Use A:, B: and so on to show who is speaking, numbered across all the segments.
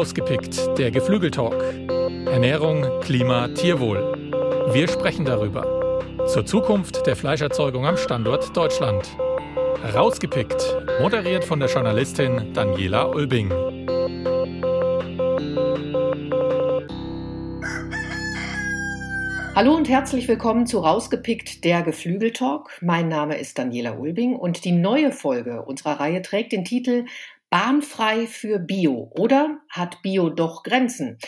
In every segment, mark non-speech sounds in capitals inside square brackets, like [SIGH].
A: Rausgepickt, der Geflügeltalk. Ernährung, Klima, Tierwohl. Wir sprechen darüber. Zur Zukunft der Fleischerzeugung am Standort Deutschland. Rausgepickt, moderiert von der Journalistin Daniela Ulbing.
B: Hallo und herzlich willkommen zu Rausgepickt der Geflügeltalk. Mein Name ist Daniela Ulbing und die neue Folge unserer Reihe trägt den Titel Bahnfrei für Bio oder hat Bio doch Grenzen?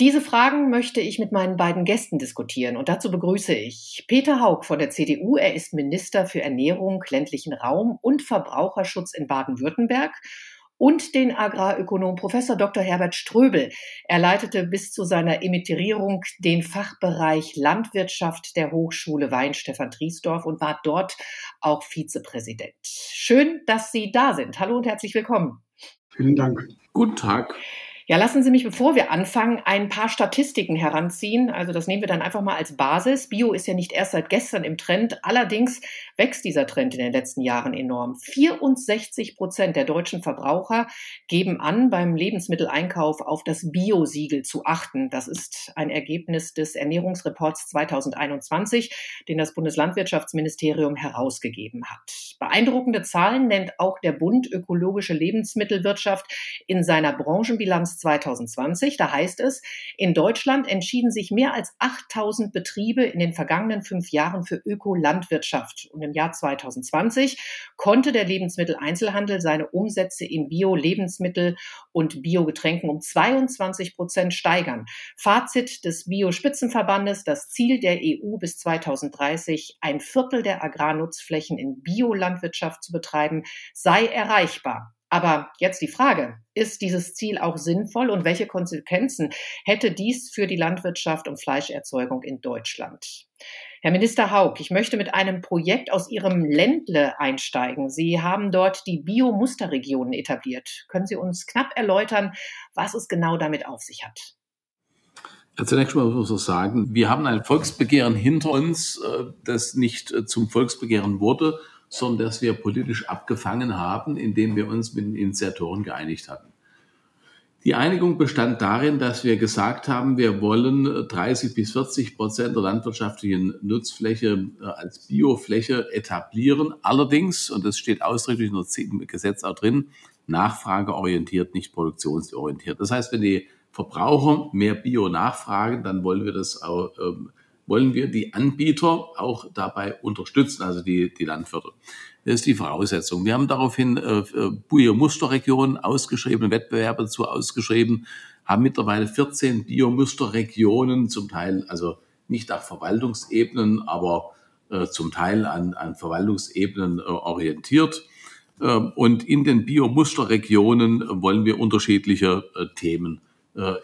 B: Diese Fragen möchte ich mit meinen beiden Gästen diskutieren und dazu begrüße ich Peter Haug von der CDU. Er ist Minister für Ernährung, ländlichen Raum und Verbraucherschutz in Baden-Württemberg und den Agrarökonom Professor Dr. Herbert Ströbel. Er leitete bis zu seiner Emitierung den Fachbereich Landwirtschaft der Hochschule Weinstefan Triesdorf und war dort auch Vizepräsident. Schön, dass Sie da sind. Hallo und herzlich willkommen.
C: Vielen Dank.
D: Guten Tag.
B: Ja, lassen Sie mich, bevor wir anfangen, ein paar Statistiken heranziehen. Also das nehmen wir dann einfach mal als Basis. Bio ist ja nicht erst seit gestern im Trend. Allerdings wächst dieser Trend in den letzten Jahren enorm. 64 Prozent der deutschen Verbraucher geben an, beim Lebensmitteleinkauf auf das Bio-Siegel zu achten. Das ist ein Ergebnis des Ernährungsreports 2021, den das Bundeslandwirtschaftsministerium herausgegeben hat. Beeindruckende Zahlen nennt auch der Bund Ökologische Lebensmittelwirtschaft in seiner Branchenbilanz 2020. Da heißt es, in Deutschland entschieden sich mehr als 8000 Betriebe in den vergangenen fünf Jahren für Ökolandwirtschaft. Und im Jahr 2020 konnte der Lebensmitteleinzelhandel seine Umsätze im Bio-Lebensmittel und Biogetränken um 22 Prozent steigern. Fazit des Bio-Spitzenverbandes, das Ziel der EU bis 2030, ein Viertel der Agrarnutzflächen in Biolandwirtschaft zu betreiben, sei erreichbar. Aber jetzt die Frage, ist dieses Ziel auch sinnvoll und welche Konsequenzen hätte dies für die Landwirtschaft und Fleischerzeugung in Deutschland? Herr Minister Haug, ich möchte mit einem Projekt aus Ihrem Ländle einsteigen. Sie haben dort die Bio-Musterregionen etabliert. Können Sie uns knapp erläutern, was es genau damit auf sich hat?
D: Zunächst mal muss ich sagen, wir haben ein Volksbegehren hinter uns, äh, das nicht äh, zum Volksbegehren wurde, sondern dass wir politisch abgefangen haben, indem wir uns mit den Initiatoren geeinigt hatten. Die Einigung bestand darin, dass wir gesagt haben, wir wollen 30 bis 40 Prozent der landwirtschaftlichen Nutzfläche äh, als Biofläche etablieren. Allerdings, und das steht ausdrücklich im Gesetz auch drin, nachfrageorientiert, nicht produktionsorientiert. Das heißt, wenn die Verbraucher mehr Bio nachfragen, dann wollen wir das auch ähm, wollen wir die Anbieter auch dabei unterstützen, also die, die Landwirte. Das ist die Voraussetzung. Wir haben daraufhin äh, äh Bio-Musterregionen ausgeschrieben, Wettbewerbe dazu ausgeschrieben, haben mittlerweile 14 Bio-Musterregionen, zum Teil also nicht nach Verwaltungsebenen, aber äh, zum Teil an, an Verwaltungsebenen äh, orientiert. Äh, und in den Bio-Musterregionen wollen wir unterschiedliche äh, Themen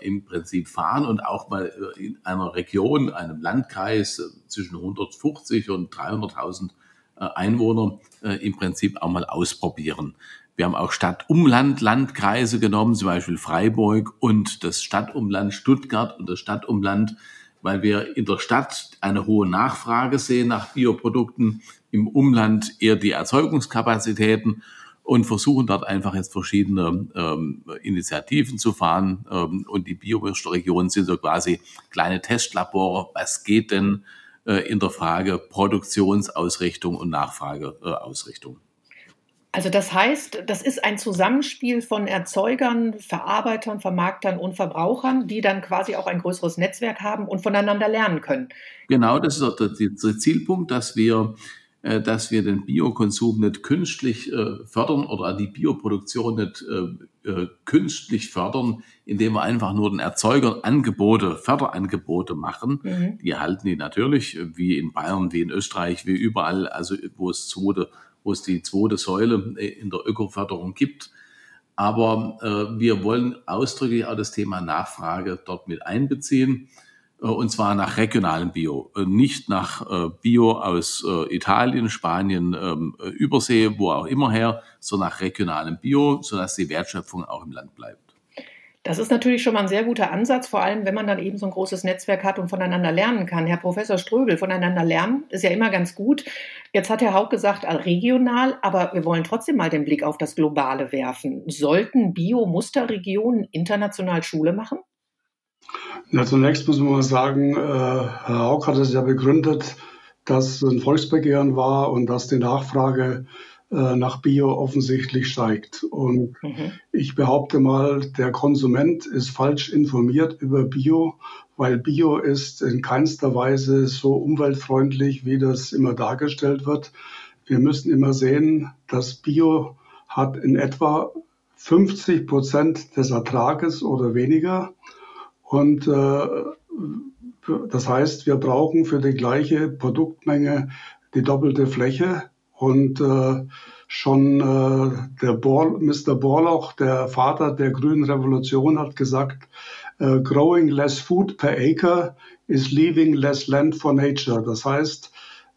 D: im Prinzip fahren und auch mal äh, in einer Region, einem Landkreis äh, zwischen 150 und 300.000 äh, Einwohner äh, im Prinzip auch mal ausprobieren. Wir haben auch Stadt-Umland-Landkreise genommen, zum Beispiel Freiburg und das Stadtumland Stuttgart und das Stadtumland, weil wir in der Stadt eine hohe Nachfrage sehen nach Bioprodukten, im Umland eher die Erzeugungskapazitäten und versuchen dort einfach jetzt verschiedene ähm, Initiativen zu fahren. Ähm, und die Biowirtschaftsregionen sind so quasi kleine Testlabore. Was geht denn äh, in der Frage Produktionsausrichtung und Nachfrageausrichtung?
B: Also das heißt, das ist ein Zusammenspiel von Erzeugern, Verarbeitern, Vermarktern und Verbrauchern, die dann quasi auch ein größeres Netzwerk haben und voneinander lernen können.
D: Genau, das ist der, der Zielpunkt, dass wir äh, dass wir den Biokonsum nicht künstlich äh, fördern oder die Bioproduktion nicht äh, künstlich fördern, indem wir einfach nur den Erzeugern Angebote, Förderangebote machen. Mhm. Die erhalten die natürlich, wie in Bayern, wie in Österreich, wie überall, also wo es zweite, wo es die zweite Säule in der Ökoförderung gibt. Aber äh, wir wollen ausdrücklich auch das Thema Nachfrage dort mit einbeziehen. Äh, und zwar nach regionalem Bio, äh, nicht nach äh, Bio aus Italien, Spanien, ähm, Übersee, wo auch immer her, sondern nach regionalem Bio, sodass die Wertschöpfung auch im Land bleibt.
B: Das ist natürlich schon mal ein sehr guter Ansatz, vor allem wenn man dann eben so ein großes Netzwerk hat und voneinander lernen kann. Herr Professor Ströbel, voneinander lernen ist ja immer ganz gut. Jetzt hat Herr Haug gesagt, regional, aber wir wollen trotzdem mal den Blick auf das Globale werfen. Sollten Bio-Musterregionen international Schule machen?
C: Ja, zunächst muss man mal sagen, äh, Herr Haug hat es ja begründet, dass ein Volksbegehren war und dass die Nachfrage äh, nach Bio offensichtlich steigt. Und mhm. ich behaupte mal, der Konsument ist falsch informiert über Bio, weil Bio ist in keinster Weise so umweltfreundlich, wie das immer dargestellt wird. Wir müssen immer sehen, dass Bio hat in etwa 50 Prozent des Ertrages oder weniger. Und äh, das heißt, wir brauchen für die gleiche Produktmenge die doppelte Fläche. Und äh, schon äh, der Bor Mr. Borloch, der Vater der grünen Revolution, hat gesagt, äh, growing less food per acre is leaving less land for nature. Das heißt,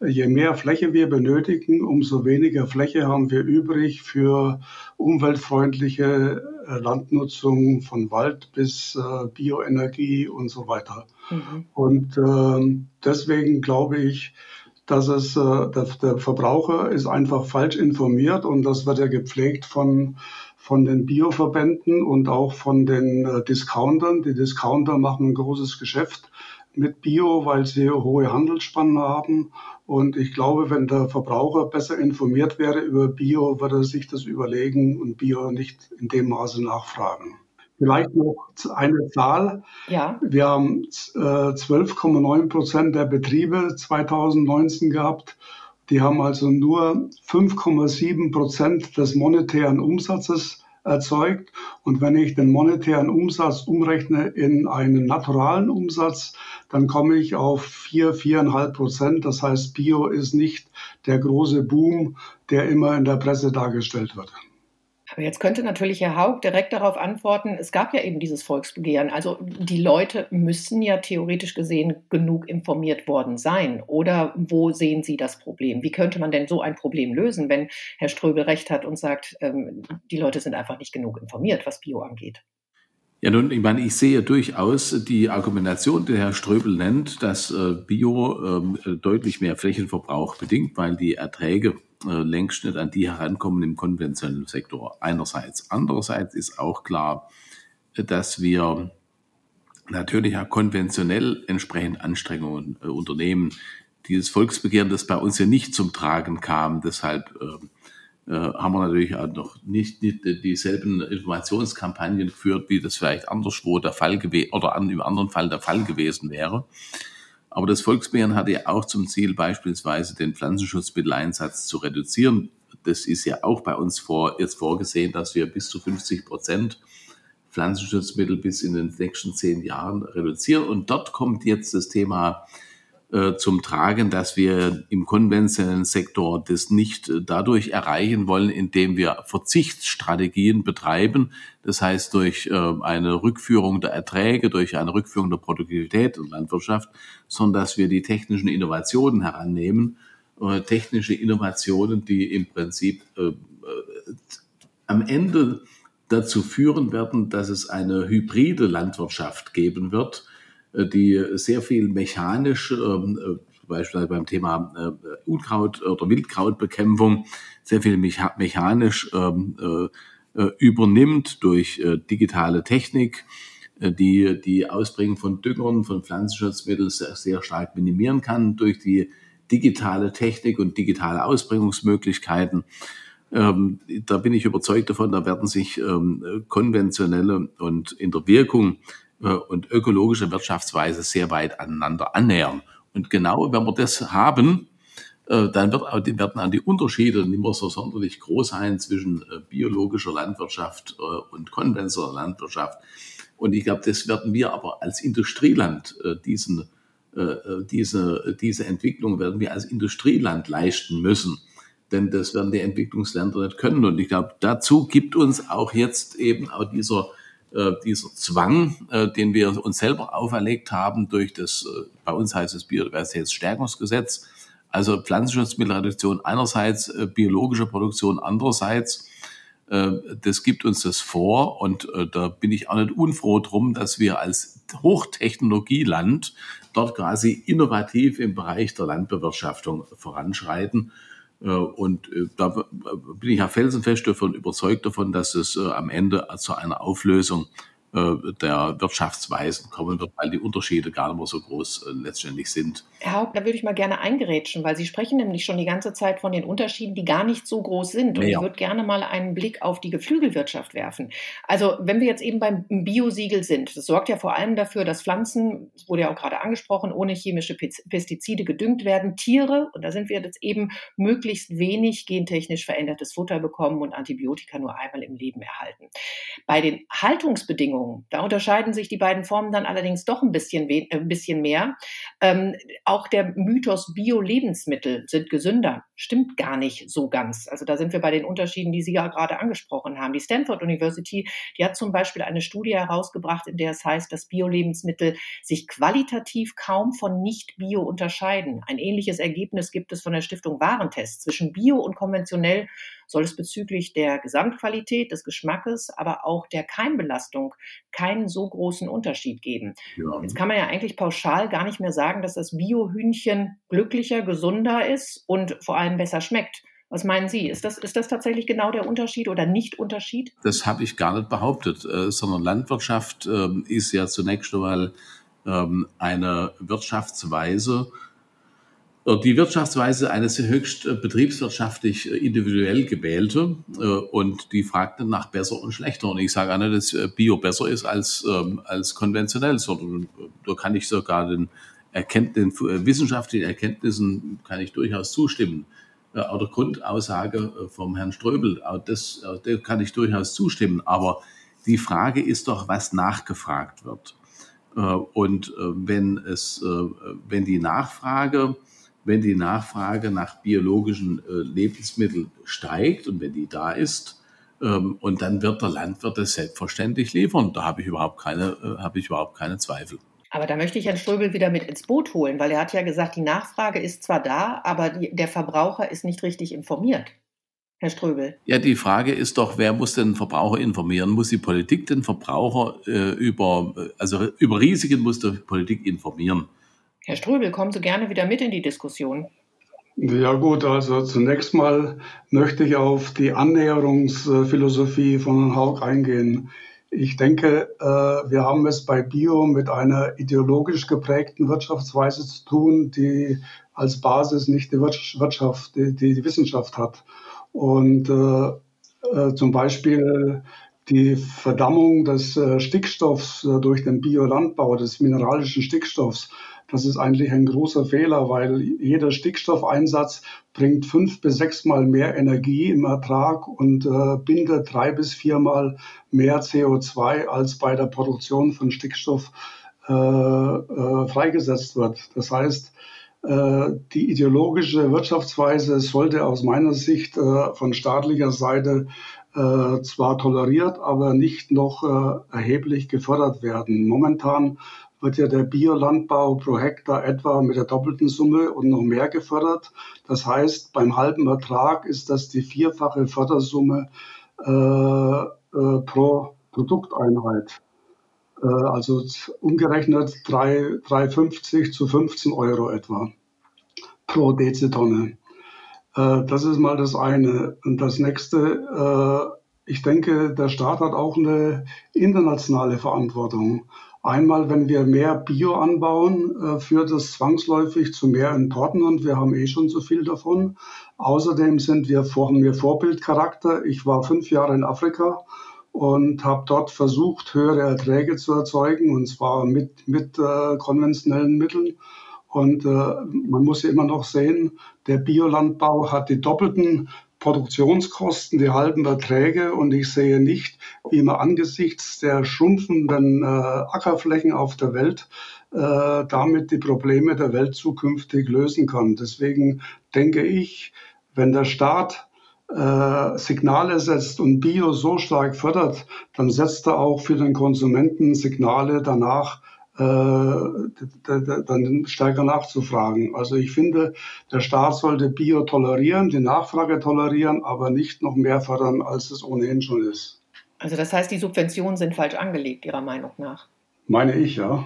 C: je mehr Fläche wir benötigen, umso weniger Fläche haben wir übrig für umweltfreundliche Landnutzung von Wald bis äh, Bioenergie und so weiter. Mhm. Und äh, deswegen glaube ich, dass es äh, der, der, Verbraucher ist einfach falsch informiert und das wird ja gepflegt von von den Bioverbänden und auch von den äh, Discountern. Die Discounter machen ein großes Geschäft mit Bio, weil sie hohe Handelsspannen haben. Und ich glaube, wenn der Verbraucher besser informiert wäre über Bio, würde er sich das überlegen und Bio nicht in dem Maße nachfragen. Vielleicht noch eine Zahl. Ja. Wir haben äh, 12,9 Prozent der Betriebe 2019 gehabt. Die haben also nur 5,7 Prozent des monetären Umsatzes erzeugt. Und wenn ich den monetären Umsatz umrechne in einen naturalen Umsatz, dann komme ich auf 4, 4,5 Prozent. Das heißt, Bio ist nicht der große Boom, der immer in der Presse dargestellt wird.
B: Aber jetzt könnte natürlich Herr Haug direkt darauf antworten, es gab ja eben dieses Volksbegehren. Also die Leute müssen ja theoretisch gesehen genug informiert worden sein. Oder wo sehen Sie das Problem? Wie könnte man denn so ein Problem lösen, wenn Herr Ströbel recht hat und sagt, ähm, die Leute sind einfach nicht genug informiert, was Bio angeht?
D: Ja, nun, ich meine, ich sehe durchaus die Argumentation, die Herr Ströbel nennt, dass äh, Bio äh, deutlich mehr Flächenverbrauch bedingt, weil die Erträge äh, längst nicht an die herankommen im konventionellen Sektor. Einerseits. Andererseits ist auch klar, dass wir natürlich auch konventionell entsprechend Anstrengungen äh, unternehmen. Dieses Volksbegehren, das bei uns ja nicht zum Tragen kam, deshalb äh, äh, haben wir natürlich auch noch nicht, nicht dieselben Informationskampagnen geführt, wie das vielleicht anderswo der Fall gewesen oder an, im anderen Fall der Fall gewesen wäre. Aber das Volksbegehren hatte ja auch zum Ziel, beispielsweise den Pflanzenschutzmitteleinsatz zu reduzieren. Das ist ja auch bei uns vor, jetzt vorgesehen, dass wir bis zu 50 Prozent Pflanzenschutzmittel bis in den nächsten zehn Jahren reduzieren. Und dort kommt jetzt das Thema zum Tragen, dass wir im konventionellen Sektor das nicht äh, dadurch erreichen wollen, indem wir Verzichtsstrategien betreiben, das heißt durch äh, eine Rückführung der Erträge, durch eine Rückführung der Produktivität und Landwirtschaft, sondern dass wir die technischen Innovationen herannehmen, technische Innovationen, die im Prinzip am Ende dazu führen werden, dass es eine hybride Landwirtschaft geben wird, äh, die sehr viel mechanisch, ähm, äh, beispielsweise beim Thema äh, Unkraut- oder Wildkrautbekämpfung, sehr viel mechanisch ähm, übernimmt durch digitale Technik, die die Ausbringung von Düngern, von Pflanzenschutzmitteln sehr, sehr stark minimieren kann durch die digitale Technik und digitale Ausbringungsmöglichkeiten. Ähm, da bin ich überzeugt davon, da werden sich ähm, konventionelle und in der Wirkung äh, und ökologische Wirtschaftsweise sehr weit aneinander annähern. Und genau wenn wir das haben, äh, dann wird auch, werden auch die Unterschiede nicht mehr so sonderlich groß sein zwischen äh, biologischer Landwirtschaft und konventioneller Landwirtschaft. Und ich glaube, das werden wir aber als Industrieland diesen, diese, diese Entwicklung werden wir als Industrieland leisten müssen. Denn das werden die Entwicklungsländer nicht können. Und ich glaube, dazu gibt uns auch jetzt eben auch dieser äh, dieser Zwang, äh, den wir uns selber auferlegt haben durch das, äh, bei uns heißt es äh, das gibt uns das vor und äh, da bin ich auch nicht unfroh drum, dass wir als Hochtechnologieland dort quasi innovativ im Bereich der Landbewirtschaftung voranschreiten. Äh, und da bin ich ja felsenfest davon überzeugt davon, dass es am Ende zu einer Auflösung äh, der Wirtschaftsweisen kommen wird, weil die Unterschiede gar nicht mehr so groß äh, letztendlich sind.
B: Herr Haupt, da würde ich mal gerne eingerätschen, weil Sie sprechen nämlich schon die ganze Zeit von den Unterschieden, die gar nicht so groß sind. Und ja. ich würde gerne mal einen Blick auf die Geflügelwirtschaft werfen. Also wenn wir jetzt eben beim Biosiegel sind, das sorgt ja vor allem dafür, dass Pflanzen, das wurde ja auch gerade angesprochen, ohne chemische Pestizide gedüngt werden, Tiere, und da sind wir jetzt eben möglichst wenig gentechnisch verändertes Futter bekommen und Antibiotika nur einmal im Leben erhalten. Bei den Haltungsbedingungen Ernährung. Da unterscheiden sich die beiden Formen dann allerdings doch ein bisschen, äh, ein bisschen mehr. Ähm, auch der Mythos Bio-Lebensmittel sind gesünder stimmt gar nicht so ganz. Also da sind wir bei den Unterschieden, die Sie ja gerade angesprochen haben. Die Stanford University, die hat zum Beispiel eine Studie herausgebracht, in der es heißt, dass Bio-Lebensmittel sich qualitativ kaum von Nicht-Bio unterscheiden. Ein ähnliches Ergebnis gibt es von der Stiftung Warentest. Zwischen Bio und konventionell soll es bezüglich der Gesamtqualität, des Geschmackes, aber auch der Keimbelastung keinen so großen Unterschied geben. Ja. Jetzt kann man ja eigentlich pauschal gar nicht mehr sagen, dass das Bio-Hühnchen glücklicher, gesunder ist und vor allem besser schmeckt. Was meinen Sie? Ist das, ist das tatsächlich genau der Unterschied oder Nicht-Unterschied?
D: Das habe ich gar nicht behauptet, äh, sondern Landwirtschaft äh, ist ja zunächst einmal ähm, eine Wirtschaftsweise, die Wirtschaftsweise eines höchst äh, betriebswirtschaftlich äh, individuell gewählte und die fragt dann nach besser und schlechter. Und ich sage auch nicht, dass Bio besser ist als, ähm, als konventionell, da kann ich sogar den, Erkennt, den wissenschaftlichen Erkenntnissen kann ich durchaus zustimmen. Auch der Grundaussage vom Herrn Ströbel, auch das, der kann ich durchaus zustimmen. Aber die Frage ist doch, was nachgefragt wird. Und wenn es, wenn die Nachfrage wenn die Nachfrage nach biologischen äh, Lebensmitteln steigt und wenn die da ist, ähm, und dann wird der Landwirt das selbstverständlich liefern. Da habe ich überhaupt keine, äh, habe ich überhaupt keine Zweifel.
B: Aber da möchte ich Herrn Ströbel wieder mit ins Boot holen, weil er hat ja gesagt, die Nachfrage ist zwar da, aber die, der Verbraucher ist nicht richtig informiert. Herr Ströbel.
D: Ja, die Frage ist doch, wer muss den Verbraucher informieren? Muss die Politik den Verbraucher äh, über, also über Risiken muss die Politik informieren?
B: Herr Ströbel, kommen Sie gerne wieder mit in die Diskussion.
C: Ja gut, also zunächst mal möchte ich auf die Annäherungsphilosophie von Herrn Haug eingehen. Ich denke, äh, wir haben es bei Bio mit einer ideologisch geprägten Wirtschaftsweise zu tun, die als Basis nicht die Wirtschaft, die, die Wissenschaft hat. Und äh, äh, zum Beispiel die Verdammung des Stickstoffs durch den Biolandbau, des mineralischen Stickstoffs, das ist eigentlich ein großer Fehler, weil jeder Stickstoffeinsatz bringt fünf bis sechsmal mehr Energie im Ertrag und äh, bindet drei bis viermal mehr CO2 als bei der Produktion von Stickstoff äh, äh, freigesetzt wird. Das heißt, äh, die ideologische Wirtschaftsweise sollte aus meiner Sicht äh, von staatlicher Seite äh, zwar toleriert, aber nicht noch erheblich gefördert werden. Momentan wird ja der Biolandbau pro Hektar etwa mit der doppelten Summe und noch mehr gefördert. Das heißt, beim halben Ertrag ist das die vierfache Fördersumme äh, äh, pro Produkteinheit. Äh, also umgerechnet 3,50 zu 15 Euro etwa pro Dezitonne. Äh, das ist mal das eine. Und das nächste, äh, ich denke, der Staat hat auch eine internationale Verantwortung. Einmal, wenn wir mehr Bio anbauen, äh, führt das zwangsläufig zu mehr Importen und wir haben eh schon so viel davon. Außerdem sind wir, haben wir Vorbildcharakter. Ich war fünf Jahre in Afrika und habe dort versucht, höhere Erträge zu erzeugen und zwar mit, mit äh, konventionellen Mitteln. Und äh, man muss ja immer noch sehen, der Biolandbau hat die doppelten Produktionskosten, die halben Erträge und ich sehe nicht, wie man angesichts der schrumpfenden äh, Ackerflächen auf der Welt äh, damit die Probleme der Welt zukünftig lösen kann. Deswegen denke ich, wenn der Staat äh, Signale setzt und Bio so stark fördert, dann setzt er auch für den Konsumenten Signale danach, dann stärker nachzufragen. Also ich finde, der Staat sollte Bio tolerieren, die Nachfrage tolerieren, aber nicht noch mehr fördern, als es ohnehin schon ist.
B: Also das heißt, die Subventionen sind falsch angelegt, Ihrer Meinung nach?
C: Meine ich, ja.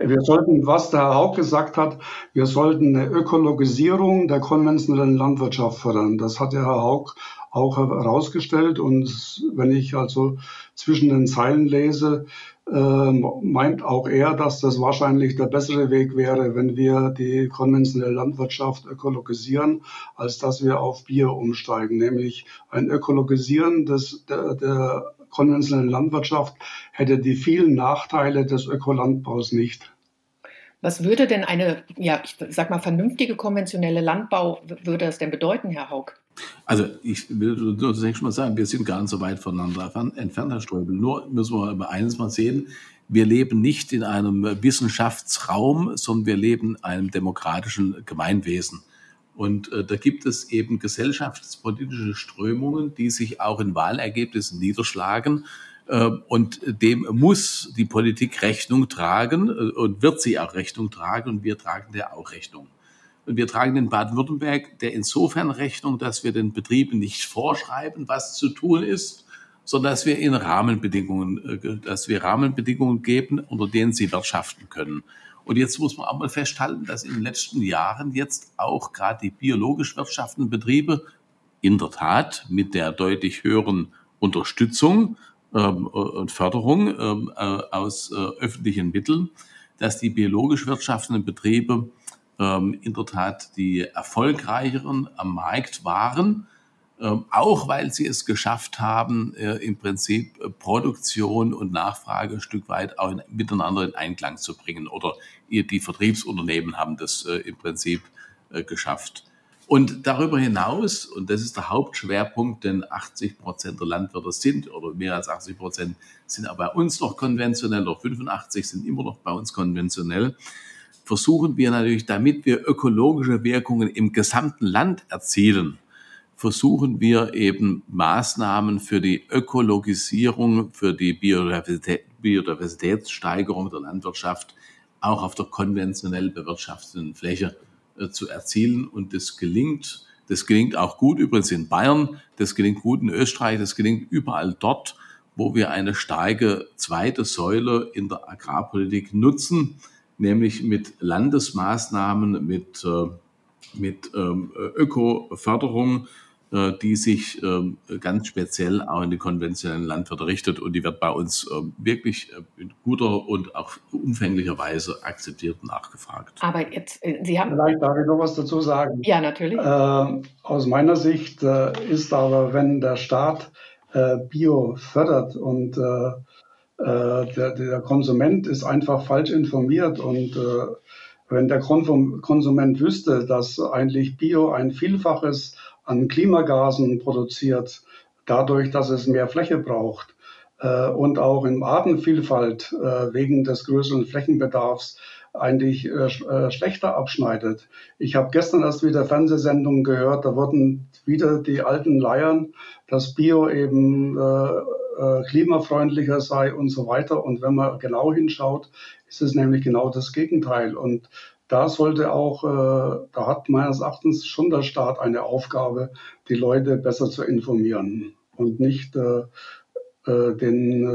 C: Wir sollten, was der Herr Haug gesagt hat, wir sollten eine Ökologisierung der konventionellen Landwirtschaft fördern. Das hat der Herr Haug auch herausgestellt. Und wenn ich also zwischen den Zeilen lese, äh, meint auch er, dass das wahrscheinlich der bessere Weg wäre, wenn wir die konventionelle Landwirtschaft ökologisieren, als dass wir auf Bier umsteigen. Nämlich ein Ökologisieren des, der, der konventionellen Landwirtschaft hätte die vielen Nachteile des Ökolandbaus nicht.
B: Was würde denn eine, ja, ich sag mal, vernünftige konventionelle Landbau, würde das denn bedeuten, Herr Haug?
D: Also ich will nur zunächst mal sagen, wir sind gar nicht so weit voneinander entfernt, Herr Ströbel. Nur müssen wir aber eines mal sehen, wir leben nicht in einem Wissenschaftsraum, sondern wir leben in einem demokratischen Gemeinwesen. Und äh, da gibt es eben gesellschaftspolitische Strömungen, die sich auch in Wahlergebnissen niederschlagen. Äh, und dem muss die Politik Rechnung tragen äh, und wird sie auch Rechnung tragen und wir tragen der auch Rechnung. Und wir tragen in Baden-Württemberg der insofern Rechnung, dass wir den Betrieben nicht vorschreiben, was zu tun ist, sondern dass wir ihnen Rahmenbedingungen, äh, dass wir Rahmenbedingungen geben, unter denen sie wirtschaften können. Und jetzt muss man auch mal festhalten, dass in den letzten Jahren jetzt auch gerade die biologisch wirtschaftenden Betriebe in der Tat mit der deutlich höheren Unterstützung ähm, und Förderung ähm, äh, aus äh, öffentlichen Mitteln, dass die biologisch wirtschaftenden Betriebe ähm, in der Tat die erfolgreicheren am Markt waren ähm, auch weil sie es geschafft haben, äh, im Prinzip äh, Produktion und Nachfrage ein Stück weit auch miteinander in Einklang zu bringen. Oder die Vertriebsunternehmen haben das äh, im Prinzip geschafft. Und darüber hinaus, und das ist der Hauptschwerpunkt, denn 80 Prozent der Landwirte sind, oder mehr als 80 Prozent sind auch bei uns noch konventionell, oder 85 sind immer noch bei uns konventionell, versuchen wir natürlich, damit wir ökologische Wirkungen im gesamten Land erzielen, versuchen wir eben Maßnahmen für die Ökologisierung, für die Biodiversität, Biodiversitätssteigerung der Landwirtschaft auch auf der konventionell bewirtschafteten Fläche äh, zu erzielen. Und das gelingt. Das gelingt auch gut übrigens in Bayern, das gelingt gut in Österreich, das gelingt überall dort, wo wir eine starke zweite Säule in der Agrarpolitik nutzen, nämlich mit Landesmaßnahmen, mit, äh, mit ähm, Öko-Förderung, äh, die sich ähm, ganz speziell auch in die konventionellen Landwirte richtet und die wird bei uns ähm, wirklich äh, in guter und auch umfänglicher Weise akzeptiert und nachgefragt.
B: Aber jetzt, Sie haben...
C: Vielleicht darf ich noch was dazu sagen.
B: Ja, natürlich.
C: Äh, aus meiner Sicht äh, ist aber, wenn der Staat äh, Bio fördert und der, der, Konsument ist einfach falsch informiert und wenn der Konsument wüsste, dass eigentlich Bio ein Vielfaches an Klimagasen produziert, dadurch, dass es mehr Fläche braucht äh, und auch in Artenvielfalt äh, wegen des größeren Flächenbedarfs eigentlich äh, äh schlechter abschneidet. Ich habe gestern erst wieder Fernsehsendungen gehört, da wurden wieder die alten Leiern, dass Bio eben äh, klimafreundlicher sei und so weiter. Und wenn man genau hinschaut, ist es nämlich genau das Gegenteil. Und da sollte auch, äh, da hat meines Erachtens schon der Staat eine Aufgabe, die Leute besser zu informieren und nicht äh, den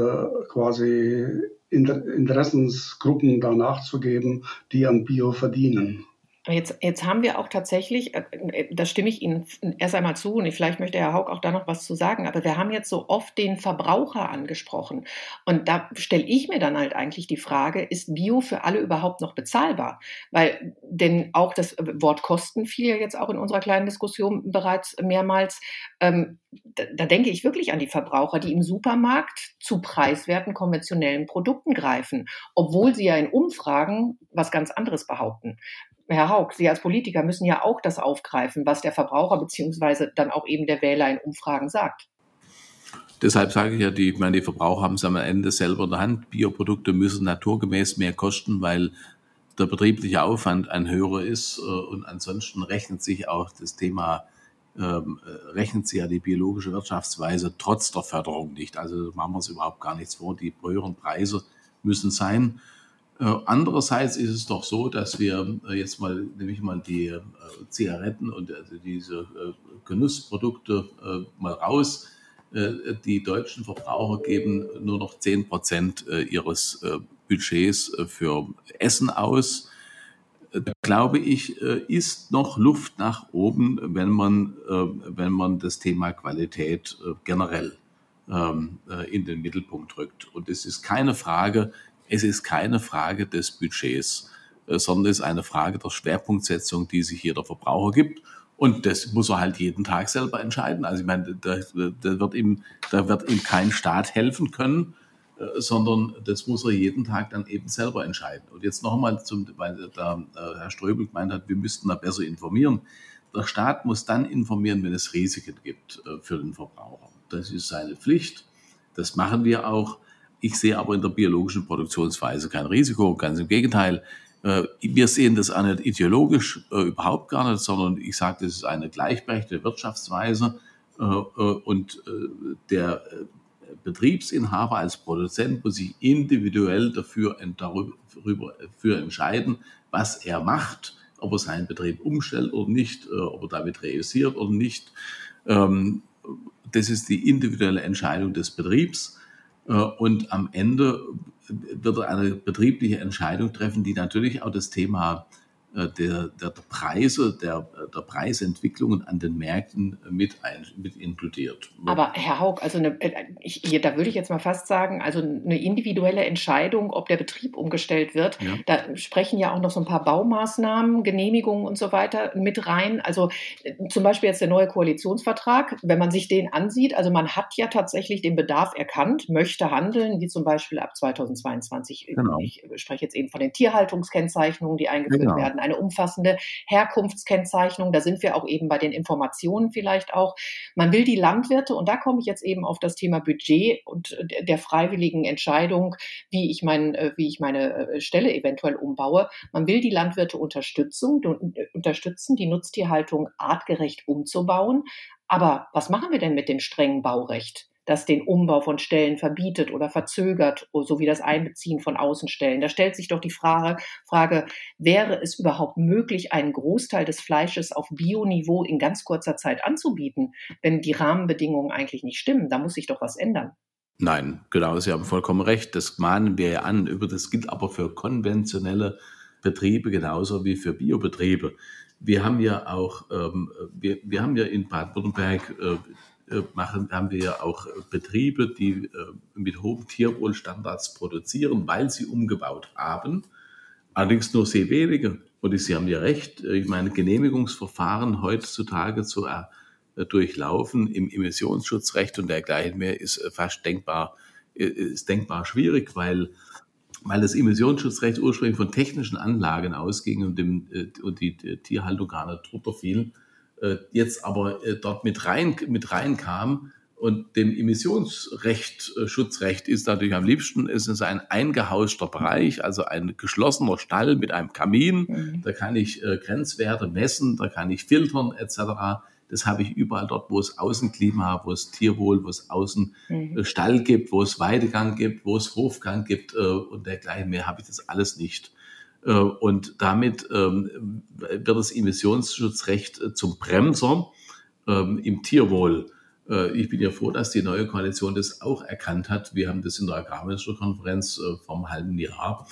C: quasi Inter Interessensgruppen danach zu geben, die an Bio verdienen.
B: Jetzt, jetzt haben wir auch tatsächlich, äh, äh, da stimme ich Ihnen erst einmal zu und vielleicht möchte Herr Haug auch da noch was zu sagen, aber wir haben jetzt so oft den Verbraucher angesprochen. Und da stelle ich mir dann halt eigentlich die Frage, ist Bio für alle überhaupt noch bezahlbar? Weil, denn auch das Wort Kosten fiel ja jetzt auch in unserer kleinen Diskussion bereits mehrmals. Ähm, da, da denke ich wirklich an die Verbraucher, die im Supermarkt zu preiswerten konventionellen Produkten greifen, obwohl sie ja in Umfragen was ganz anderes behaupten. Herr Haug, Sie als Politiker müssen ja auch das aufgreifen, was der Verbraucher beziehungsweise dann auch eben der Wähler in Umfragen sagt.
D: Deshalb sage ich ja, die, meine, die Verbraucher haben es am Ende selber in der Hand. Bioprodukte müssen naturgemäß mehr kosten, weil der betriebliche Aufwand ein höherer ist. Äh, und ansonsten rechnet sich auch das Thema, ähm, äh, rechnet sich ja die biologische Wirtschaftsweise trotz der Förderung nicht. Also machen wir uns überhaupt gar nichts vor. Die höheren Preise müssen sein. Äh, andererseits ist es doch so, dass wir äh, jetzt mal, nehme ich mal die äh, Zigaretten und also diese Genussprodukte mal raus. Die deutschen Verbraucher geben nur noch 10 Prozent ihres Budgets für Essen aus. Da glaube ich, ist noch Luft nach oben, wenn man, wenn man das Thema Qualität generell ähm, in den Mittelpunkt rückt. Und es ist keine Frage, es ist keine Frage des Budgets, äh, sondern es ist eine Frage der Schwerpunktsetzung, die sich jeder Verbraucher gibt. Und das muss er halt jeden Tag selber entscheiden. Also ich meine, da, da, wird, ihm, da wird ihm kein Staat helfen können, äh, sondern das muss er jeden Tag dann eben selber entscheiden. Und jetzt nochmal weil da äh, Herr Ströbel gemeint hat, wir müssten da besser informieren. Der Staat muss dann informieren, wenn es Risiken gibt für den Verbraucher. Das ist seine Pflicht. Das machen wir auch. Ich sehe aber in der biologischen Produktionsweise kein Risiko, ganz im Gegenteil. Äh, wir sehen das auch nicht ideologisch äh, überhaupt gar nicht, sondern ich sage, das ist eine gleichberechtigte Wirtschaftsweise äh, und der Betriebsinhaber als Produzent muss sich individuell dafür, darüber, dafür entscheiden, was er macht, ob er seinen Betrieb umstellt oder nicht, ob er damit reüssiert oder nicht. Ähm, das ist die individuelle Entscheidung des Betriebs. Äh, und am Ende wird er eine betriebliche Entscheidung treffen, die natürlich auch das Thema äh, der, der Preise, der, der Preisentwicklungen an den Märkten mit, ein, mit inkludiert.
B: Aber Herr Haug, also eine, äh, ich, hier, da würde ich jetzt mal fast sagen, also eine individuelle Entscheidung, ob der Betrieb umgestellt wird, ja. da sprechen ja auch noch so ein paar Baumaßnahmen, Genehmigungen und so weiter mit rein. Also äh, zum Beispiel jetzt der neue Koalitionsvertrag, wenn man sich den ansieht, also man hat ja tatsächlich den Bedarf erkannt, möchte handeln, wie zum Beispiel ab 2022. Genau. Ich spreche jetzt eben von den Tierhaltungskennzeichnungen, die eingeführt genau. werden eine umfassende Herkunftskennzeichnung. Da sind wir auch eben bei den Informationen vielleicht auch. Man will die Landwirte, und da komme ich jetzt eben auf das Thema Budget und der freiwilligen Entscheidung, wie ich, mein, äh, wie ich meine äh, Stelle eventuell umbaue. Man will die Landwirte unterstützen, äh, unterstützen, die Nutztierhaltung artgerecht umzubauen. Aber was machen wir denn mit dem strengen Baurecht? Das den Umbau von Stellen verbietet oder verzögert, sowie das Einbeziehen von Außenstellen. Da stellt sich doch die Frage, Frage, wäre es überhaupt möglich, einen Großteil des Fleisches auf Bioniveau in ganz kurzer Zeit anzubieten, wenn die Rahmenbedingungen eigentlich nicht stimmen? Da muss sich doch was ändern.
D: Nein, genau, Sie haben vollkommen recht. Das mahnen wir ja an. Das gilt aber für konventionelle Betriebe genauso wie für Biobetriebe. Wir haben ja auch, ähm, wir, wir haben ja in Baden-Württemberg äh, machen, haben wir ja auch Betriebe, die äh, mit hohen Tierwohlstandards produzieren, weil sie umgebaut haben. Allerdings nur sehr wenige. Und Sie haben ja recht, äh, ich meine, Genehmigungsverfahren heutzutage zu durchlaufen im Emissionsschutzrecht und dergleichen mehr ist fast denkbar, ist denkbar schwierig, weil, weil das Emissionsschutzrecht ursprünglich von technischen Anlagen ausging und, dem, und die Tierhaltung gar nicht drunter fiel äh, jetzt aber äh, dort mit rein mit reinkam und dem Emissionsrecht, äh, Schutzrecht ist natürlich am liebsten, es ist ein eingehauster Bereich, also ein geschlossener Stall mit einem Kamin. Mhm. Da kann ich Grenzwerte messen, da kann ich filtern etc. Das habe ich überall dort, wo es Außenklima, wo es Tierwohl, wo es Außenstall mhm. gibt, wo es Weidegang gibt, wo es Hofgang gibt und dergleichen mehr, habe ich das alles nicht. Äh, und damit ähm, wird das Emissionsschutzrecht äh, zum Bremser ähm, im Tierwohl. Äh, ich bin ja froh, dass die neue Koalition das auch erkannt hat. Wir haben das in der Agrarministerkonferenz vom halben Jahr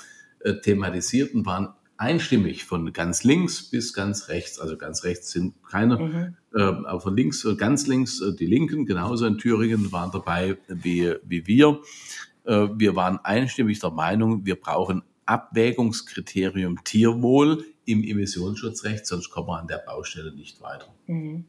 D: thematisiert und waren einstimmig von ganz links bis ganz rechts. Also ganz rechts sind keine, mhm. aber von links, ganz links die Linken, genauso in Thüringen waren dabei wie, wie wir. wir waren einstimmig der Meinung, wir brauchen Abwägungskriterium Tierwohl im Emissionsschutzrecht, sonst kommen wir an der Baustelle nicht weiter. Mhm.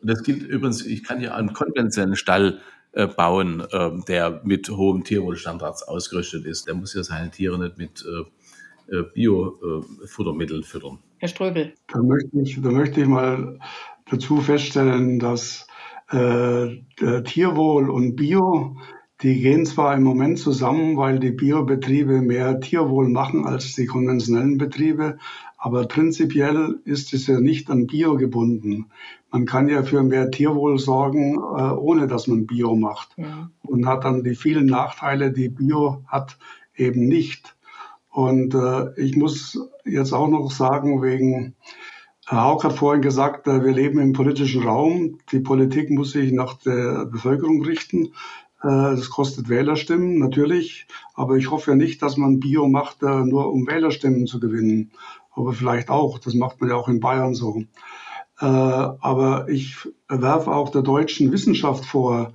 D: Und das gilt übrigens, ich kann ja einen konventionellen Stall äh, bauen, äh, der mit hohem Tierwohlstandards ausgerüstet ist. Der muss ja seine Tiere nicht mit äh, äh Biofuttermitteln füttern.
B: Herr Ströbel.
C: Da möchte ich, da möchte ich mal dazu feststellen, dass äh, Tierwohl und Bio die gehen zwar im Moment zusammen, weil die Biobetriebe mehr Tierwohl machen als die konventionellen Betriebe, aber prinzipiell ist es ja nicht an Bio gebunden. Man kann ja für mehr Tierwohl sorgen, äh, ohne dass man Bio macht ja. und hat dann die vielen Nachteile, die Bio hat, eben nicht. Und äh, ich muss jetzt auch noch sagen, wegen, Herr Haug hat vorhin gesagt, äh, wir leben im politischen Raum. Die Politik muss sich nach der Bevölkerung richten. Äh, das kostet Wählerstimmen, natürlich. Aber ich hoffe ja nicht, dass man Bio macht, äh, nur um Wählerstimmen zu gewinnen. Aber vielleicht auch. Das macht man ja auch in Bayern so. Äh, aber ich werfe auch der deutschen Wissenschaft vor,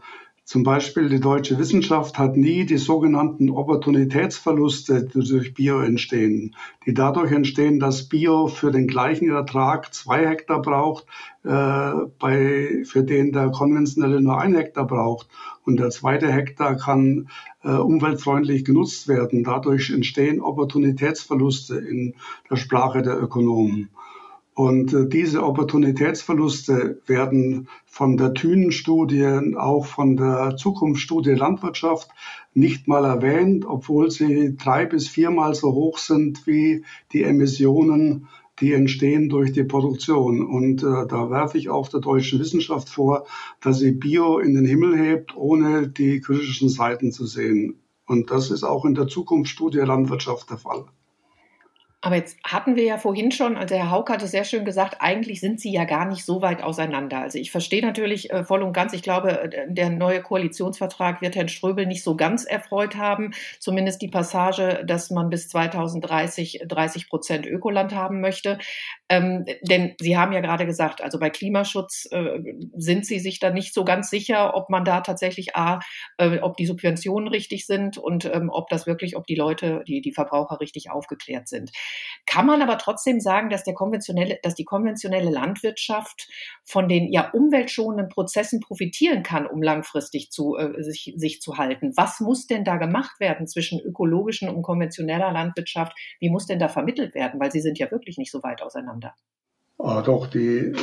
C: zum Beispiel die deutsche Wissenschaft hat nie die sogenannten Opportunitätsverluste, die durch Bio entstehen, die dadurch entstehen, dass Bio für den gleichen Ertrag zwei Hektar braucht, äh, bei, für den der konventionelle nur ein Hektar braucht. Und der zweite Hektar kann äh, umweltfreundlich genutzt werden. Dadurch entstehen Opportunitätsverluste in der Sprache der Ökonomen. Und äh, diese Opportunitätsverluste werden von der Thünen-Studie, auch von der Zukunftsstudie Landwirtschaft nicht mal erwähnt, obwohl sie drei bis viermal so hoch sind wie die Emissionen, die entstehen durch die Produktion. Und äh, da werfe ich auch der deutschen Wissenschaft vor, dass sie Bio in den Himmel hebt, ohne die kritischen Seiten zu sehen. Und das ist auch in der Zukunftsstudie Landwirtschaft der Fall.
B: Aber jetzt hatten wir ja vorhin schon, also Herr Haug hat es sehr schön gesagt, eigentlich sind sie ja gar nicht so weit auseinander. Also ich verstehe natürlich äh, voll und ganz, ich glaube, äh, der neue Koalitionsvertrag wird Herrn Ströbel nicht so ganz erfreut haben. Zumindest die Passage, dass man bis 2030 30 Prozent Ökoland haben möchte. Ähm, denn Sie haben ja gerade gesagt, also bei Klimaschutz äh, sind Sie sich da nicht so ganz sicher, ob man da tatsächlich A, äh, ob die Subventionen richtig sind und ähm, ob das wirklich, ob die Leute, die, die Verbraucher richtig aufgeklärt sind. Kann man aber trotzdem sagen, dass der konventionelle, dass die konventionelle Landwirtschaft von den ja umweltschonenden Prozessen profitieren kann, um langfristig zu, äh, sich, sich zu halten? Was muss denn da gemacht werden zwischen ökologischen und konventioneller Landwirtschaft? Wie muss denn da vermittelt werden? Weil sie sind ja wirklich nicht so weit auseinander.
C: Ah, doch, die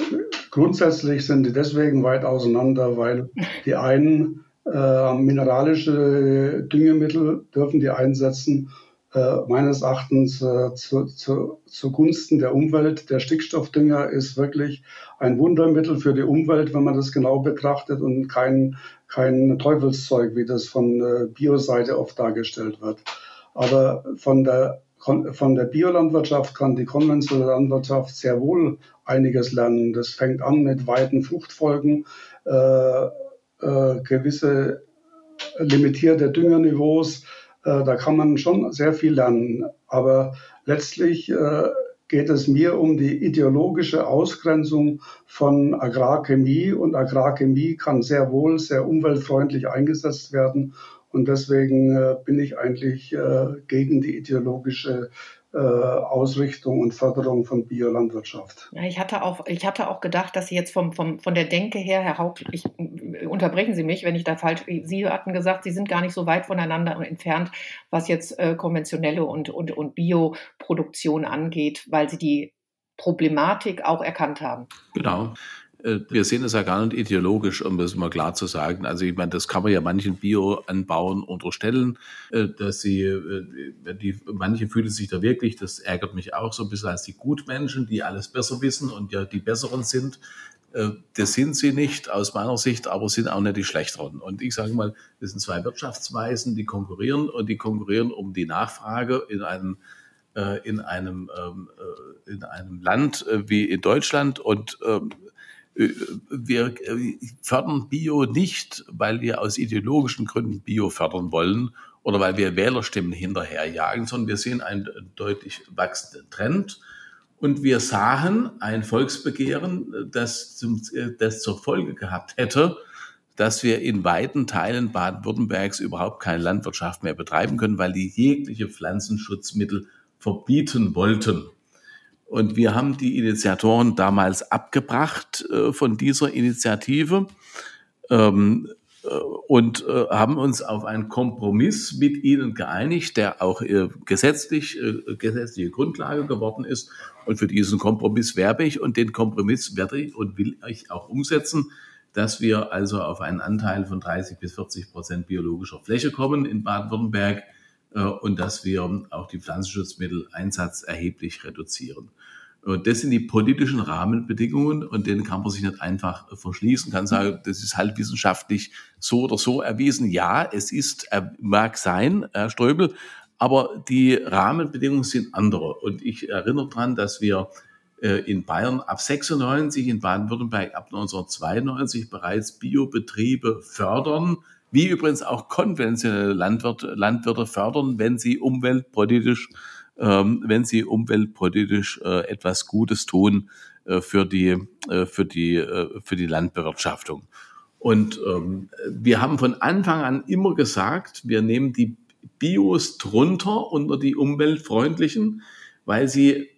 C: grundsätzlich sind die deswegen weit auseinander, weil die einen äh, mineralische Düngemittel dürfen die einsetzen äh, meines Erachtens äh, zu, zu, zugunsten der Umwelt. Der Stickstoffdünger ist wirklich ein Wundermittel für die Umwelt, wenn man das genau betrachtet und kein, kein Teufelszeug, wie das von äh, Bioseite oft dargestellt wird. Aber von der von der Biolandwirtschaft kann die konventionelle Landwirtschaft sehr wohl einiges lernen. Das fängt an mit weiten Fruchtfolgen, äh, äh, gewisse limitierte Düngerniveaus, äh, da kann man schon sehr viel lernen. Aber letztlich äh, geht es mir um die ideologische Ausgrenzung von Agrarchemie und Agrarchemie kann sehr wohl sehr umweltfreundlich eingesetzt werden. Und deswegen äh, bin ich eigentlich gegen die ideologische äh, Ausrichtung und Förderung von Biolandwirtschaft.
B: Ja, ich hatte auch, ich hatte auch gedacht, dass Sie jetzt vom, vom, von der Denke her, Herr Haug, ich, unterbrechen Sie mich, wenn ich da falsch, Sie hatten gesagt, Sie sind gar nicht so weit voneinander entfernt, was jetzt äh, konventionelle und, und, und Bioproduktion angeht, weil Sie die Problematik auch erkannt haben.
D: Genau. Äh, wir sehen es ja gar nicht ideologisch, um das mal klar zu sagen. Also ich meine, das kann man ja manchen Bio-Anbauern unterstellen, äh, dass sie, äh, die, manche fühlen sich da wirklich, das ärgert mich auch so ein bisschen als die Gutmenschen, die alles besser wissen und ja die Besseren sind. Das sind sie nicht aus meiner Sicht, aber sind auch nicht die Schlechteren. Und ich sage mal, das sind zwei Wirtschaftsweisen, die konkurrieren und die konkurrieren um die Nachfrage in einem in einem, ähm, in einem Land wie in Deutschland und ähm, wir fördern Bio nicht, weil wir aus ideologischen Gründen Bio fördern wollen oder weil wir Wählerstimmen hinterherjagen, sondern wir sehen einen deutlich wachsenden Trend. Und wir sahen ein Volksbegehren, das, zum, das zur Folge gehabt hätte, dass wir in weiten Teilen Baden-Württembergs überhaupt keine Landwirtschaft mehr betreiben können, weil die jegliche Pflanzenschutzmittel verbieten wollten. Und wir haben die Initiatoren damals abgebracht äh, von dieser Initiative ähm, äh, und äh, haben uns auf einen Kompromiss mit ihnen geeinigt, der auch äh, gesetzlich, äh, gesetzliche Grundlage geworden ist. Und für diesen Kompromiss werbe ich und den Kompromiss werde ich und will ich auch umsetzen, dass wir also auf einen Anteil von 30 bis 40 Prozent biologischer Fläche kommen in Baden-Württemberg äh, und dass wir auch die Pflanzenschutzmitteleinsatz erheblich reduzieren. Und das sind die politischen Rahmenbedingungen und denen kann man sich nicht einfach verschließen, kann sagen, das ist halt wissenschaftlich so oder so erwiesen. Ja, es ist, mag sein, Herr Ströbel, Aber die Rahmenbedingungen sind andere. Und ich erinnere daran, dass wir äh, in Bayern ab 96, in Baden-Württemberg ab 1992 bereits Biobetriebe fördern, wie übrigens auch konventionelle Landwirte, Landwirte fördern, wenn sie umweltpolitisch, ähm, wenn sie umweltpolitisch äh, etwas Gutes tun äh, für die, äh, für die, äh, für die Landbewirtschaftung. Und ähm, wir haben von Anfang an immer gesagt, wir nehmen die Bios drunter unter die umweltfreundlichen, weil sie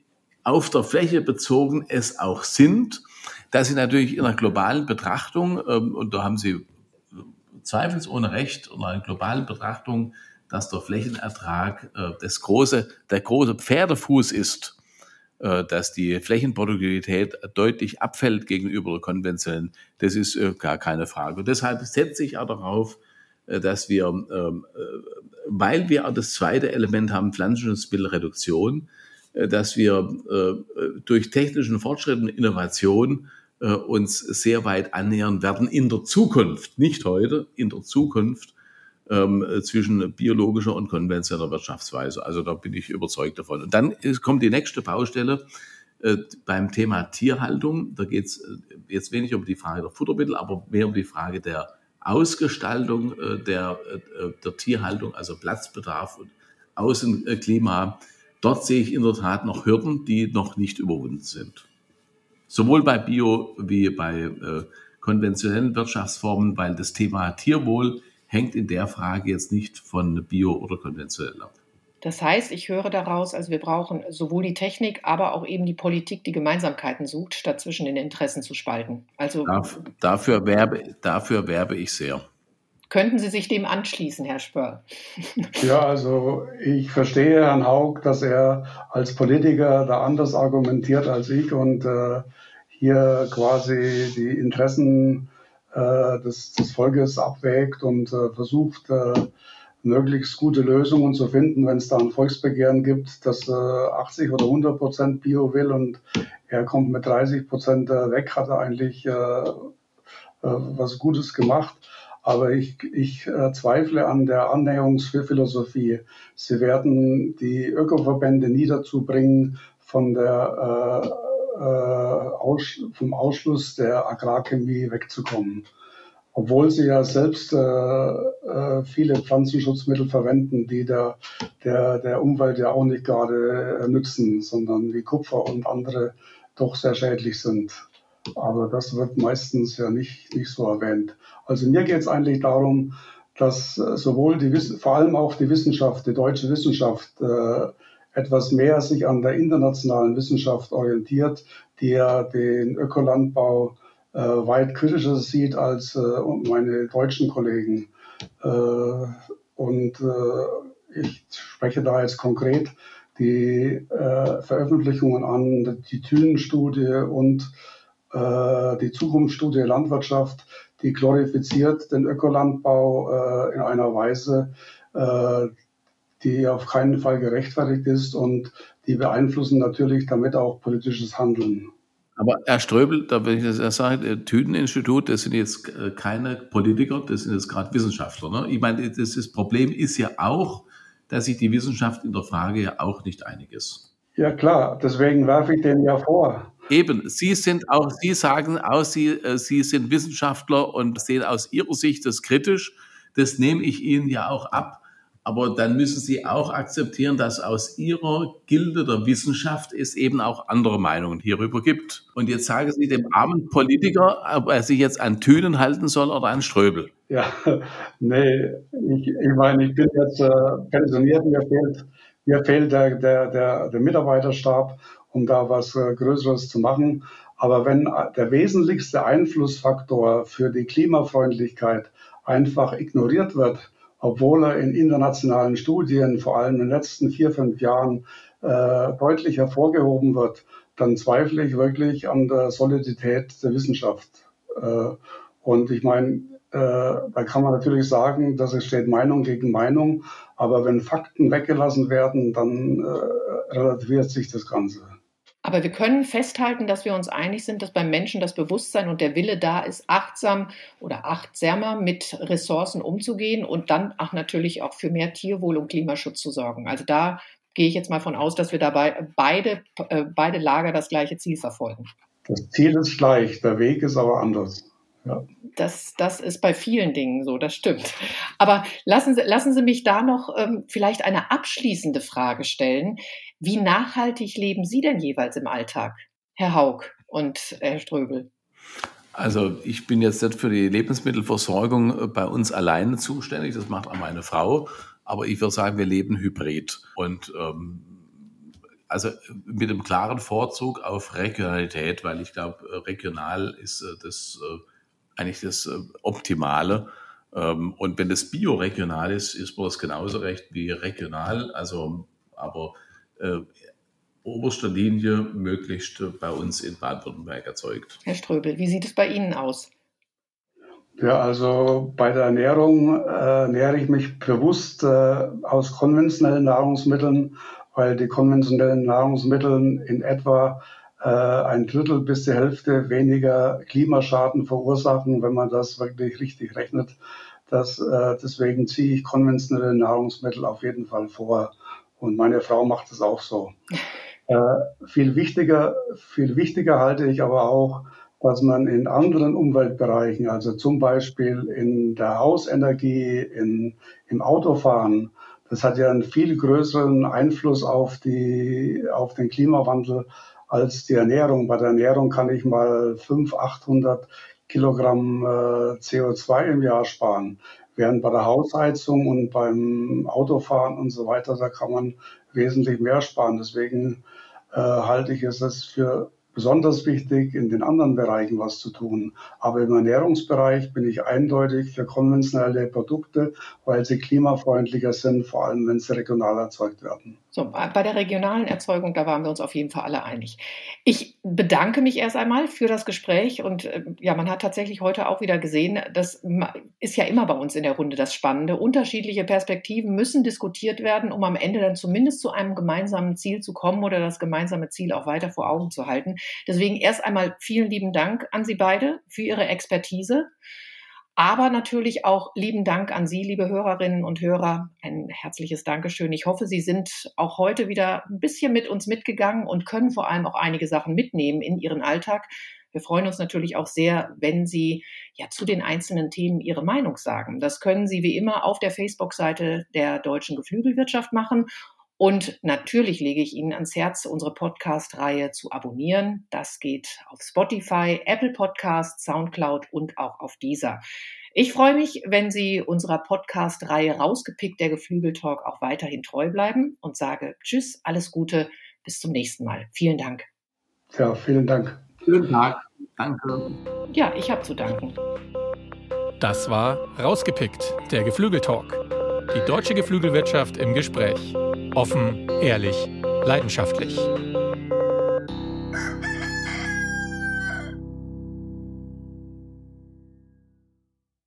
D: auf der Fläche bezogen es auch sind, dass sie natürlich in einer globalen Betrachtung, ähm, und da haben Sie zweifelsohne recht, in einer globalen Betrachtung, dass der Flächenertrag äh, das große, der große Pferdefuß ist, äh, dass die Flächenproduktivität deutlich abfällt gegenüber der konventionellen, das ist äh, gar keine Frage. Und deshalb setze ich auch darauf, äh, dass wir, ähm, äh, weil wir das zweite Element haben, Pflanzenschutzmittelreduktion, äh, dass wir äh, durch technischen Fortschritt und Innovation äh, uns sehr weit annähern werden in der Zukunft, nicht heute, in der Zukunft ähm, zwischen biologischer und konventioneller Wirtschaftsweise. Also da bin ich überzeugt davon. Und dann kommt die nächste Baustelle beim Thema Tierhaltung. Da geht es jetzt weniger um die Frage der Futtermittel, aber mehr um die Frage der Ausgestaltung der, der Tierhaltung, also Platzbedarf und Außenklima Dort sehe ich in der Tat noch Hürden, die noch nicht überwunden sind. Sowohl bei Bio wie bei äh, konventionellen Wirtschaftsformen, weil das Thema Tierwohl hängt in der Frage jetzt nicht von Bio oder konventionell ab.
B: Das heißt, ich höre daraus, also wir brauchen sowohl die Technik, aber auch eben die Politik, die Gemeinsamkeiten sucht, statt zwischen den Interessen zu spalten.
D: Also dafür, werbe, dafür werbe ich sehr.
B: Könnten Sie sich dem anschließen, Herr Spörl? [LAUGHS]
C: Ja, also ich verstehe Herrn Haug, dass er als Politiker da anders argumentiert als ich und äh, hier quasi die Interessen äh, des, des, Volkes abwägt und äh, versucht, äh, möglichst gute Lösungen zu finden, wenn es da ein Volksbegehren gibt, das 80 äh, oder 100 Prozent Bio will und er kommt mit 30 Prozent äh, weg, hat er eigentlich was Gutes gemacht. Aber ich, ich äh, zweifle an der Annäherungsphilosophie. Sie werden die Ökoverbände nie dazu bringen, von der, äh, äh, Aus, vom Ausschluss der Agrarchemie wegzukommen. Obwohl sie ja selbst äh, äh, viele Pflanzenschutzmittel verwenden, die der, der, der Umwelt ja auch nicht gerade äh, nützen, sondern wie Kupfer und andere doch sehr schädlich sind. Aber das wird meistens ja nicht, nicht so erwähnt. Also mir geht es eigentlich darum, dass äh, sowohl die vor allem auch die Wissenschaft, die deutsche Wissenschaft, äh, etwas mehr sich an der internationalen Wissenschaft orientiert, die ja den Ökolandbau äh, weit kritischer sieht als äh, meine deutschen Kollegen. Äh, und äh, ich spreche da jetzt konkret die Veröffentlichungen an, die Thünen-Studie und die Zukunftsstudie Landwirtschaft, die glorifiziert den Ökolandbau äh, in einer Weise, äh, die auf keinen Fall gerechtfertigt ist und die beeinflussen natürlich damit auch politisches Handeln.
D: Aber Herr Ströbel, da will ich das sagen, äh, Tüteninstitut, das sind jetzt äh, keine Politiker, das sind jetzt gerade Wissenschaftler. Ne? Ich meine, das, das Problem ist ja auch, dass sich die Wissenschaft in der Frage ja auch nicht einig ist.
C: Ja klar, deswegen werfe ich den ja vor.
D: Eben, Sie sind auch, Sie sagen aus, Sie, äh, Sie sind Wissenschaftler und sehen aus Ihrer Sicht das kritisch. Das nehme ich Ihnen ja auch ab. Aber dann müssen Sie auch akzeptieren, dass aus Ihrer Gilde der Wissenschaft es eben auch andere Meinungen hierüber gibt. Und jetzt sagen Sie dem armen Politiker, ob er sich jetzt an Thünen halten soll oder an Ströbel.
C: Ja, [LAUGHS] nee, ich, ich meine, ich bin jetzt äh, pensioniert, mir fehlt, mir fehlt der, der, der, der Mitarbeiterstab um da was äh, Größeres zu machen. Aber wenn äh, der wesentlichste Einflussfaktor für die Klimafreundlichkeit einfach ignoriert wird, obwohl er in internationalen Studien, vor allem in den letzten vier, fünf Jahren, äh, deutlich hervorgehoben wird, dann zweifle ich wirklich an der Solidität der Wissenschaft. Äh, und ich meine, äh, da kann man natürlich sagen, dass es steht Meinung gegen Meinung, aber wenn Fakten weggelassen werden, dann äh, relativiert sich das Ganze.
B: Aber wir können festhalten, dass wir uns einig sind, dass beim Menschen das Bewusstsein und der Wille da ist, achtsam oder achtsamer mit Ressourcen umzugehen und dann auch natürlich auch für mehr Tierwohl und Klimaschutz zu sorgen. Also da gehe ich jetzt mal von aus, dass wir dabei beide, äh, beide Lager das gleiche Ziel verfolgen.
C: Das Ziel ist gleich, der Weg ist aber anders.
B: Ja. Das, das ist bei vielen Dingen so, das stimmt. Aber lassen Sie, lassen Sie mich da noch ähm, vielleicht eine abschließende Frage stellen. Wie nachhaltig leben Sie denn jeweils im Alltag, Herr Haug und Herr Ströbel?
D: Also ich bin jetzt nicht für die Lebensmittelversorgung äh, bei uns alleine zuständig, das macht auch meine Frau, aber ich würde sagen, wir leben hybrid und ähm, also mit einem klaren Vorzug auf Regionalität, weil ich glaube, äh, regional ist äh, das eigentlich das Optimale. Ähm, und wenn das bioregional ist, ist mir das genauso recht wie regional. Also, aber äh, oberster Linie möglichst bei uns in Baden-Württemberg erzeugt.
B: Herr Ströbel, wie sieht es bei Ihnen aus?
C: Ja, also bei der Ernährung äh, ernähre ich mich bewusst äh, aus konventionellen Nahrungsmitteln, weil die konventionellen Nahrungsmittel in etwa äh, ein Drittel bis die Hälfte weniger Klimaschaden verursachen, wenn man das wirklich richtig rechnet. Das, äh, deswegen ziehe ich konventionelle Nahrungsmittel auf jeden Fall vor. Und meine Frau macht es auch so. Äh, viel wichtiger, viel wichtiger halte ich aber auch, dass man in anderen Umweltbereichen, also zum Beispiel in der Hausenergie, in, im Autofahren, das hat ja einen viel größeren Einfluss auf, die, auf den Klimawandel als die Ernährung. Bei der Ernährung kann ich mal 500, 800 Kilogramm äh, CO2 im Jahr sparen. Während bei der Hausheizung und beim Autofahren und so weiter, da kann man wesentlich mehr sparen. Deswegen äh, halte ich es für besonders wichtig, in den anderen Bereichen was zu tun. Aber im Ernährungsbereich bin ich eindeutig für konventionelle Produkte, weil sie klimafreundlicher sind, vor allem wenn sie regional erzeugt werden.
B: So, bei der regionalen Erzeugung, da waren wir uns auf jeden Fall alle einig. Ich bedanke mich erst einmal für das Gespräch und äh, ja, man hat tatsächlich heute auch wieder gesehen, das ist ja immer bei uns in der Runde das Spannende. Unterschiedliche Perspektiven müssen diskutiert werden, um am Ende dann zumindest zu einem gemeinsamen Ziel zu kommen oder das gemeinsame Ziel auch weiter vor Augen zu halten. Deswegen erst einmal vielen lieben Dank an Sie beide für Ihre Expertise. Aber natürlich auch lieben Dank an Sie, liebe Hörerinnen und Hörer. Ein herzliches Dankeschön. Ich hoffe, Sie sind auch heute wieder ein bisschen mit uns mitgegangen und können vor allem auch einige Sachen mitnehmen in Ihren Alltag. Wir freuen uns natürlich auch sehr, wenn Sie ja zu den einzelnen Themen Ihre Meinung sagen. Das können Sie wie immer auf der Facebook-Seite der Deutschen Geflügelwirtschaft machen und natürlich lege ich Ihnen ans Herz, unsere Podcast-Reihe zu abonnieren. Das geht auf Spotify, Apple Podcasts, Soundcloud und auch auf dieser. Ich freue mich, wenn Sie unserer Podcast-Reihe rausgepickt, der Geflügeltalk, auch weiterhin treu bleiben und sage Tschüss, alles Gute, bis zum nächsten Mal. Vielen Dank.
C: Ja, vielen Dank.
D: Vielen Dank. Danke.
B: Ja, ich habe zu danken.
A: Das war Rausgepickt, der Geflügeltalk. Die deutsche Geflügelwirtschaft im Gespräch. Offen, ehrlich, leidenschaftlich.